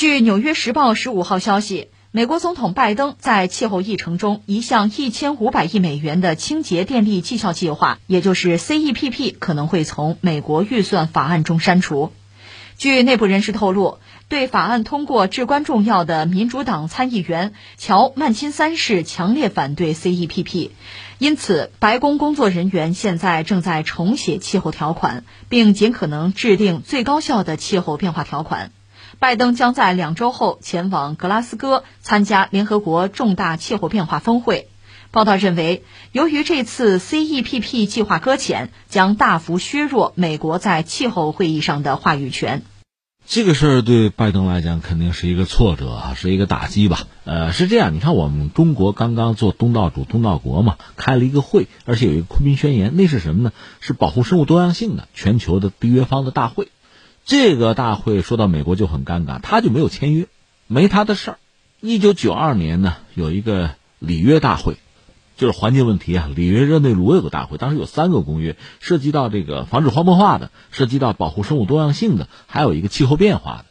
据《纽约时报》十五号消息，美国总统拜登在气候议程中一项一千五百亿美元的清洁电力绩效计划，也就是 CEPP，可能会从美国预算法案中删除。据内部人士透露，对法案通过至关重要的民主党参议员乔·曼钦三世强烈反对 CEPP，因此白宫工作人员现在正在重写气候条款，并尽可能制定最高效的气候变化条款。拜登将在两周后前往格拉斯哥参加联合国重大气候变化峰会。报道认为，由于这次 CEPP 计划搁浅，将大幅削弱美国在气候会议上的话语权。这个事儿对拜登来讲肯定是一个挫折啊，是一个打击吧。呃，是这样，你看我们中国刚刚做东道主、东道国嘛，开了一个会，而且有一个昆明宣言，那是什么呢？是保护生物多样性的全球的缔约方的大会。这个大会说到美国就很尴尬，他就没有签约，没他的事儿。一九九二年呢，有一个里约大会。就是环境问题啊，里约热内卢有个大会，当时有三个公约，涉及到这个防止荒漠化的，涉及到保护生物多样性的，还有一个气候变化的。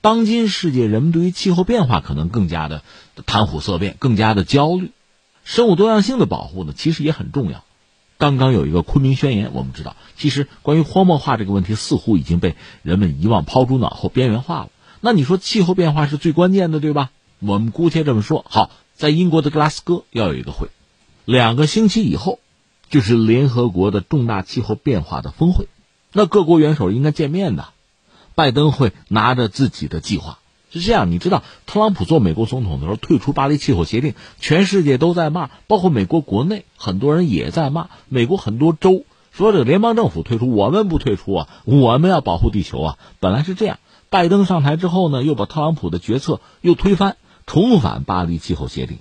当今世界人们对于气候变化可能更加的谈虎色变，更加的焦虑。生物多样性的保护呢，其实也很重要。刚刚有一个昆明宣言，我们知道，其实关于荒漠化这个问题，似乎已经被人们遗忘、抛诸脑后、边缘化了。那你说气候变化是最关键的，对吧？我们姑且这么说。好，在英国的格拉斯哥要有一个会。两个星期以后，就是联合国的重大气候变化的峰会，那各国元首应该见面的。拜登会拿着自己的计划，是这样。你知道，特朗普做美国总统的时候退出巴黎气候协定，全世界都在骂，包括美国国内很多人也在骂。美国很多州说这个联邦政府退出，我们不退出啊，我们要保护地球啊。本来是这样，拜登上台之后呢，又把特朗普的决策又推翻，重返巴黎气候协定。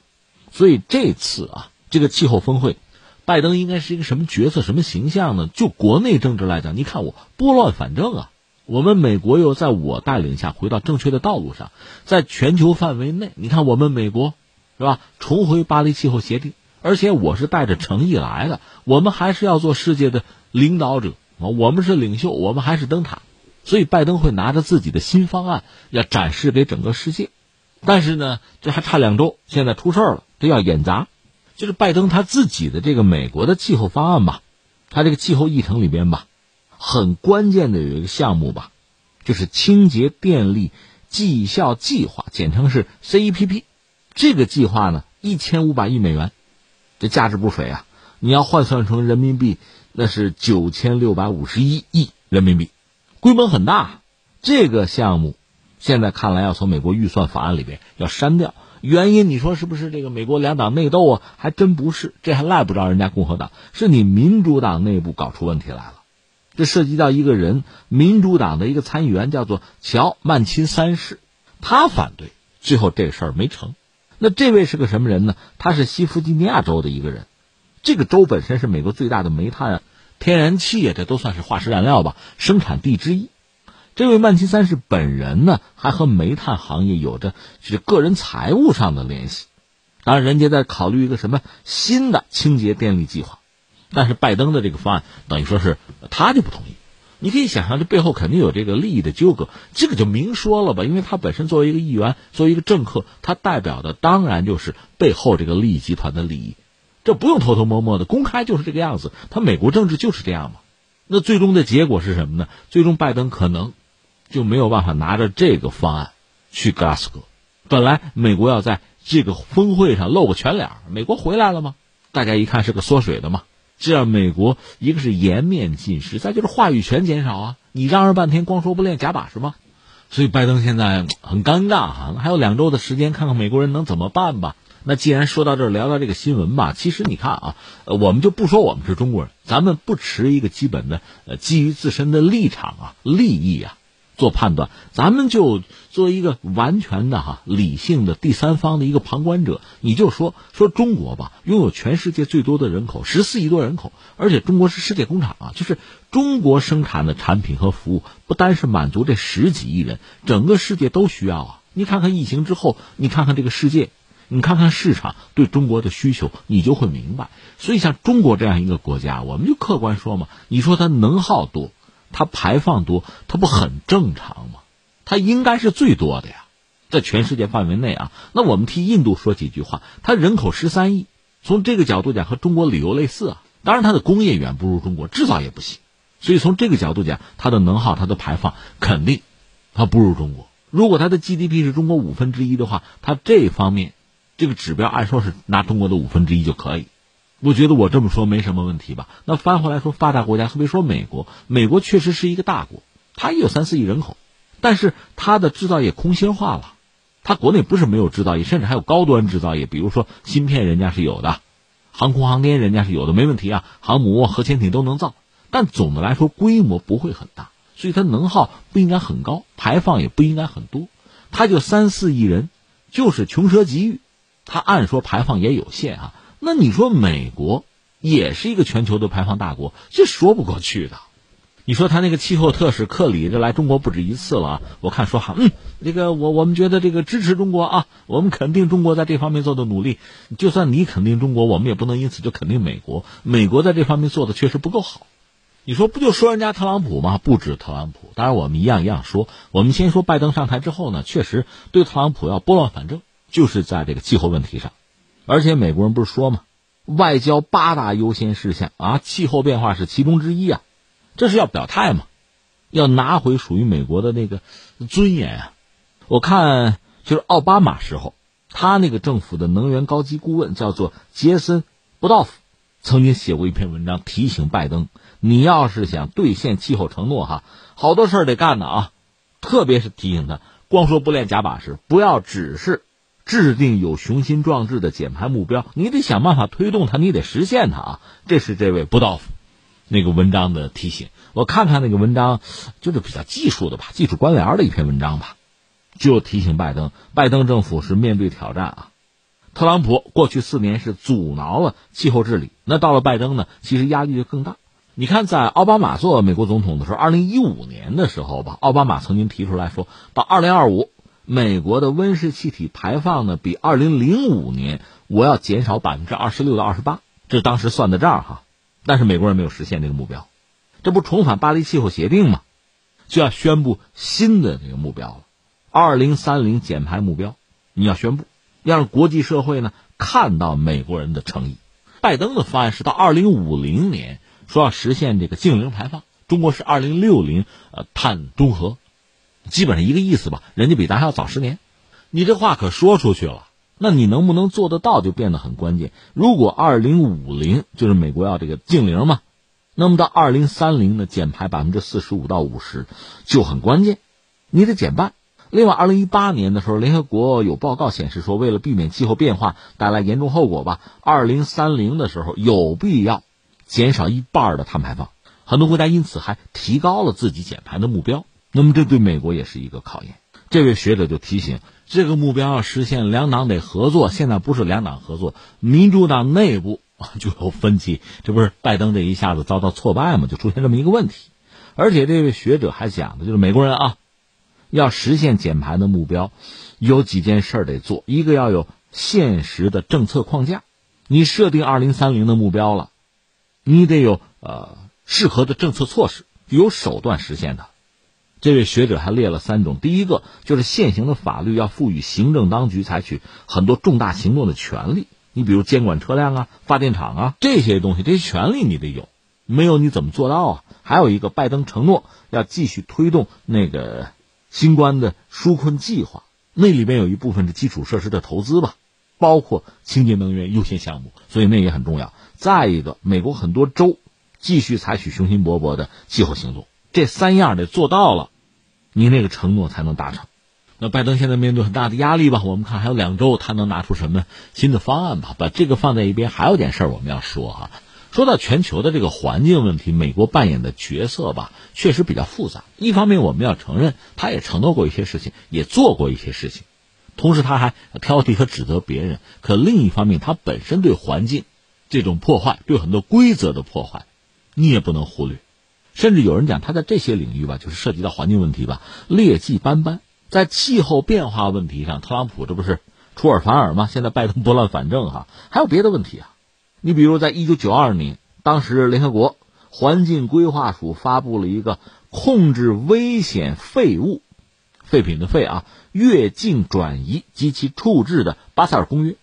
所以这次啊。这个气候峰会，拜登应该是一个什么角色、什么形象呢？就国内政治来讲，你看我拨乱反正啊，我们美国又在我带领下回到正确的道路上，在全球范围内，你看我们美国，是吧？重回巴黎气候协定，而且我是带着诚意来的，我们还是要做世界的领导者啊，我们是领袖，我们还是灯塔，所以拜登会拿着自己的新方案要展示给整个世界，但是呢，这还差两周，现在出事了，这要演砸。就是拜登他自己的这个美国的气候方案吧，他这个气候议程里边吧，很关键的有一个项目吧，就是清洁电力绩效计划，简称是 CEPP。这个计划呢，一千五百亿美元，这价值不菲啊！你要换算成人民币，那是九千六百五十一亿人民币，规模很大。这个项目现在看来要从美国预算法案里边要删掉。原因你说是不是这个美国两党内斗啊？还真不是，这还赖不着人家共和党，是你民主党内部搞出问题来了。这涉及到一个人，民主党的一个参议员叫做乔·曼钦三世，他反对，最后这事儿没成。那这位是个什么人呢？他是西弗吉尼亚州的一个人，这个州本身是美国最大的煤炭、天然气啊，这都算是化石燃料吧，生产地之一。这位曼奇三世本人呢，还和煤炭行业有着就是个人财务上的联系。当然，人家在考虑一个什么新的清洁电力计划，但是拜登的这个方案等于说是他就不同意。你可以想象，这背后肯定有这个利益的纠葛，这个就明说了吧，因为他本身作为一个议员，作为一个政客，他代表的当然就是背后这个利益集团的利益，这不用偷偷摸摸的，公开就是这个样子。他美国政治就是这样嘛。那最终的结果是什么呢？最终拜登可能。就没有办法拿着这个方案去格拉斯哥。本来美国要在这个峰会上露个全脸，美国回来了吗？大家一看是个缩水的嘛。这样美国一个是颜面尽失，再就是话语权减少啊。你嚷嚷半天，光说不练，假把式吗？所以拜登现在很尴尬哈。还有两周的时间，看看美国人能怎么办吧。那既然说到这儿，聊聊这个新闻吧。其实你看啊，呃，我们就不说我们是中国人，咱们不持一个基本的呃基于自身的立场啊、利益啊。做判断，咱们就作为一个完全的哈理性的第三方的一个旁观者，你就说说中国吧，拥有全世界最多的人口，十四亿多人口，而且中国是世界工厂啊，就是中国生产的产品和服务，不单是满足这十几亿人，整个世界都需要啊。你看看疫情之后，你看看这个世界，你看看市场对中国的需求，你就会明白。所以像中国这样一个国家，我们就客观说嘛，你说它能耗多。它排放多，它不很正常吗？它应该是最多的呀。在全世界范围内啊。那我们替印度说几句话，它人口十三亿，从这个角度讲和中国旅游类似啊。当然，它的工业远不如中国，制造也不行。所以从这个角度讲，它的能耗、它的排放肯定它不如中国。如果它的 GDP 是中国五分之一的话，它这方面这个指标按说是拿中国的五分之一就可以。我觉得我这么说没什么问题吧？那翻回来说，发达国家，特别说美国，美国确实是一个大国，它也有三四亿人口，但是它的制造业空心化了，它国内不是没有制造业，甚至还有高端制造业，比如说芯片，人家是有的，航空航天人家是有的，没问题啊，航母、核潜艇都能造，但总的来说规模不会很大，所以它能耗不应该很高，排放也不应该很多，它就三四亿人，就是穷奢极欲，它按说排放也有限啊。那你说美国也是一个全球的排放大国，这说不过去的。你说他那个气候特使克里这来中国不止一次了，我看说哈，嗯，这个我我们觉得这个支持中国啊，我们肯定中国在这方面做的努力。就算你肯定中国，我们也不能因此就肯定美国。美国在这方面做的确实不够好。你说不就说人家特朗普吗？不止特朗普，当然我们一样一样说。我们先说拜登上台之后呢，确实对特朗普要拨乱反正，就是在这个气候问题上。而且美国人不是说吗？外交八大优先事项啊，气候变化是其中之一啊，这是要表态嘛，要拿回属于美国的那个尊严啊。我看就是奥巴马时候，他那个政府的能源高级顾问叫做杰森·布道夫，曾经写过一篇文章提醒拜登：你要是想兑现气候承诺，哈，好多事儿得干呢啊，特别是提醒他，光说不练假把式，不要只是。制定有雄心壮志的减排目标，你得想办法推动它，你得实现它啊！这是这位布道夫那个文章的提醒。我看看那个文章，就是比较技术的吧，技术官僚的一篇文章吧，就提醒拜登，拜登政府是面对挑战啊。特朗普过去四年是阻挠了气候治理，那到了拜登呢，其实压力就更大。你看，在奥巴马做美国总统的时候，二零一五年的时候吧，奥巴马曾经提出来说，到二零二五。美国的温室气体排放呢，比二零零五年我要减少百分之二十六到二十八，这当时算的账哈。但是美国人没有实现这个目标，这不重返巴黎气候协定吗？就要宣布新的这个目标了，二零三零减排目标，你要宣布，要让国际社会呢看到美国人的诚意。拜登的方案是到二零五零年说要实现这个净零排放，中国是二零六零呃碳中和。基本上一个意思吧，人家比咱还要早十年，你这话可说出去了，那你能不能做得到就变得很关键。如果二零五零就是美国要这个净零嘛，那么到二零三零呢，减排百分之四十五到五十就很关键，你得减半。另外，二零一八年的时候，联合国有报告显示说，为了避免气候变化带来严重后果吧，二零三零的时候有必要减少一半的碳排放。很多国家因此还提高了自己减排的目标。那么这对美国也是一个考验。这位学者就提醒，这个目标要实现，两党得合作。现在不是两党合作，民主党内部 就有分歧。这不是拜登这一下子遭到挫败吗？就出现这么一个问题。而且这位学者还讲的，就是美国人啊，要实现减排的目标，有几件事得做。一个要有现实的政策框架，你设定二零三零的目标了，你得有呃适合的政策措施，有手段实现它。这位学者还列了三种，第一个就是现行的法律要赋予行政当局采取很多重大行动的权利，你比如监管车辆啊、发电厂啊这些东西，这些权利你得有，没有你怎么做到啊？还有一个，拜登承诺要继续推动那个新冠的纾困计划，那里边有一部分是基础设施的投资吧，包括清洁能源优先项目，所以那也很重要。再一个，美国很多州继续采取雄心勃勃的气候行动。这三样得做到了，你那个承诺才能达成。那拜登现在面对很大的压力吧？我们看还有两周，他能拿出什么新的方案吧？把这个放在一边，还有点事儿我们要说哈。说到全球的这个环境问题，美国扮演的角色吧，确实比较复杂。一方面，我们要承认，他也承诺过一些事情，也做过一些事情，同时他还挑剔和指责别人。可另一方面，他本身对环境这种破坏，对很多规则的破坏，你也不能忽略。甚至有人讲，他在这些领域吧，就是涉及到环境问题吧，劣迹斑斑。在气候变化问题上，特朗普这不是出尔反尔吗？现在拜登拨乱反正哈，还有别的问题啊。你比如，在一九九二年，当时联合国环境规划署发布了一个控制危险废物废品的废啊，越境转移及其处置的巴塞尔公约。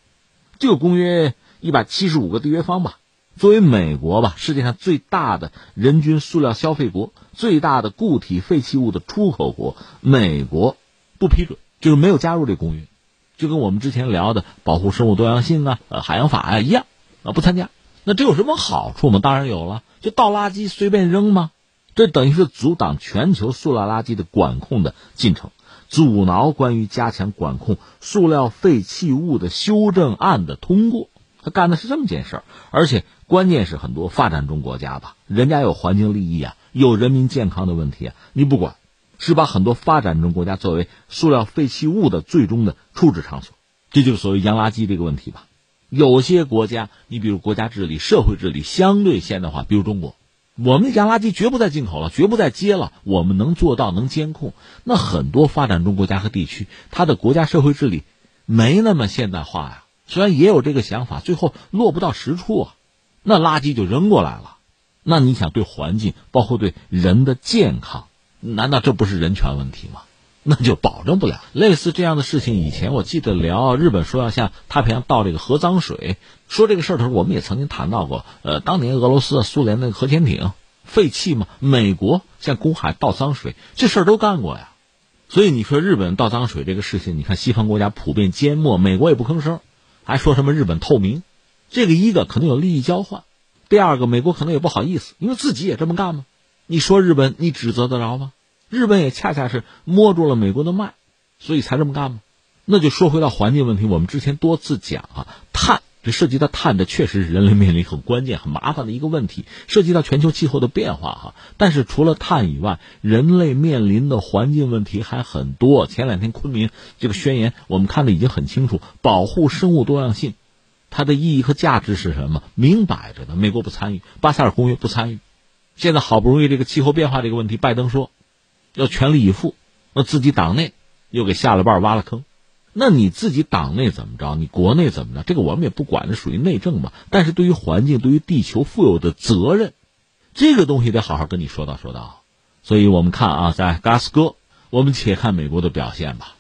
这个公约一百七十五个缔约方吧，作为美国吧，世界上最大的人均塑料消费国，最大的固体废弃物的出口国，美国不批准，就是没有加入这公约，就跟我们之前聊的保护生物多样性啊、呃海洋法啊一样啊，不参加。那这有什么好处吗？当然有了，就倒垃圾随便扔吗？这等于是阻挡全球塑料垃圾的管控的进程。阻挠关于加强管控塑料废弃物的修正案的通过，他干的是这么件事儿，而且关键是很多发展中国家吧，人家有环境利益啊，有人民健康的问题啊，你不管，是把很多发展中国家作为塑料废弃物的最终的处置场所，这就是所谓洋垃圾这个问题吧。有些国家，你比如国家治理、社会治理相对现代化，比如中国。我们的洋垃圾绝不再进口了，绝不再接了。我们能做到，能监控。那很多发展中国家和地区，它的国家社会治理没那么现代化呀。虽然也有这个想法，最后落不到实处啊。那垃圾就扔过来了。那你想对环境，包括对人的健康，难道这不是人权问题吗？那就保证不了。类似这样的事情，以前我记得聊日本说要向太平洋倒这个核脏水，说这个事儿的时候，我们也曾经谈到过。呃，当年俄罗斯、苏联那个核潜艇废弃嘛，美国向公海倒脏水，这事儿都干过呀。所以你说日本倒脏水这个事情，你看西方国家普遍缄默，美国也不吭声，还说什么日本透明，这个一个可能有利益交换，第二个美国可能也不好意思，因为自己也这么干嘛。你说日本，你指责得着吗？日本也恰恰是摸住了美国的脉，所以才这么干吗？那就说回到环境问题，我们之前多次讲啊，碳这涉及到碳，这确实是人类面临很关键、很麻烦的一个问题，涉及到全球气候的变化哈。但是除了碳以外，人类面临的环境问题还很多。前两天昆明这个宣言，我们看的已经很清楚，保护生物多样性，它的意义和价值是什么？明摆着的，美国不参与，巴塞尔公约不参与。现在好不容易这个气候变化这个问题，拜登说。要全力以赴，那自己党内又给下了绊挖了坑，那你自己党内怎么着？你国内怎么着？这个我们也不管，这属于内政嘛。但是对于环境，对于地球负有的责任，这个东西得好好跟你说道说道。所以我们看啊，在 g a s 哥，我们且看美国的表现吧。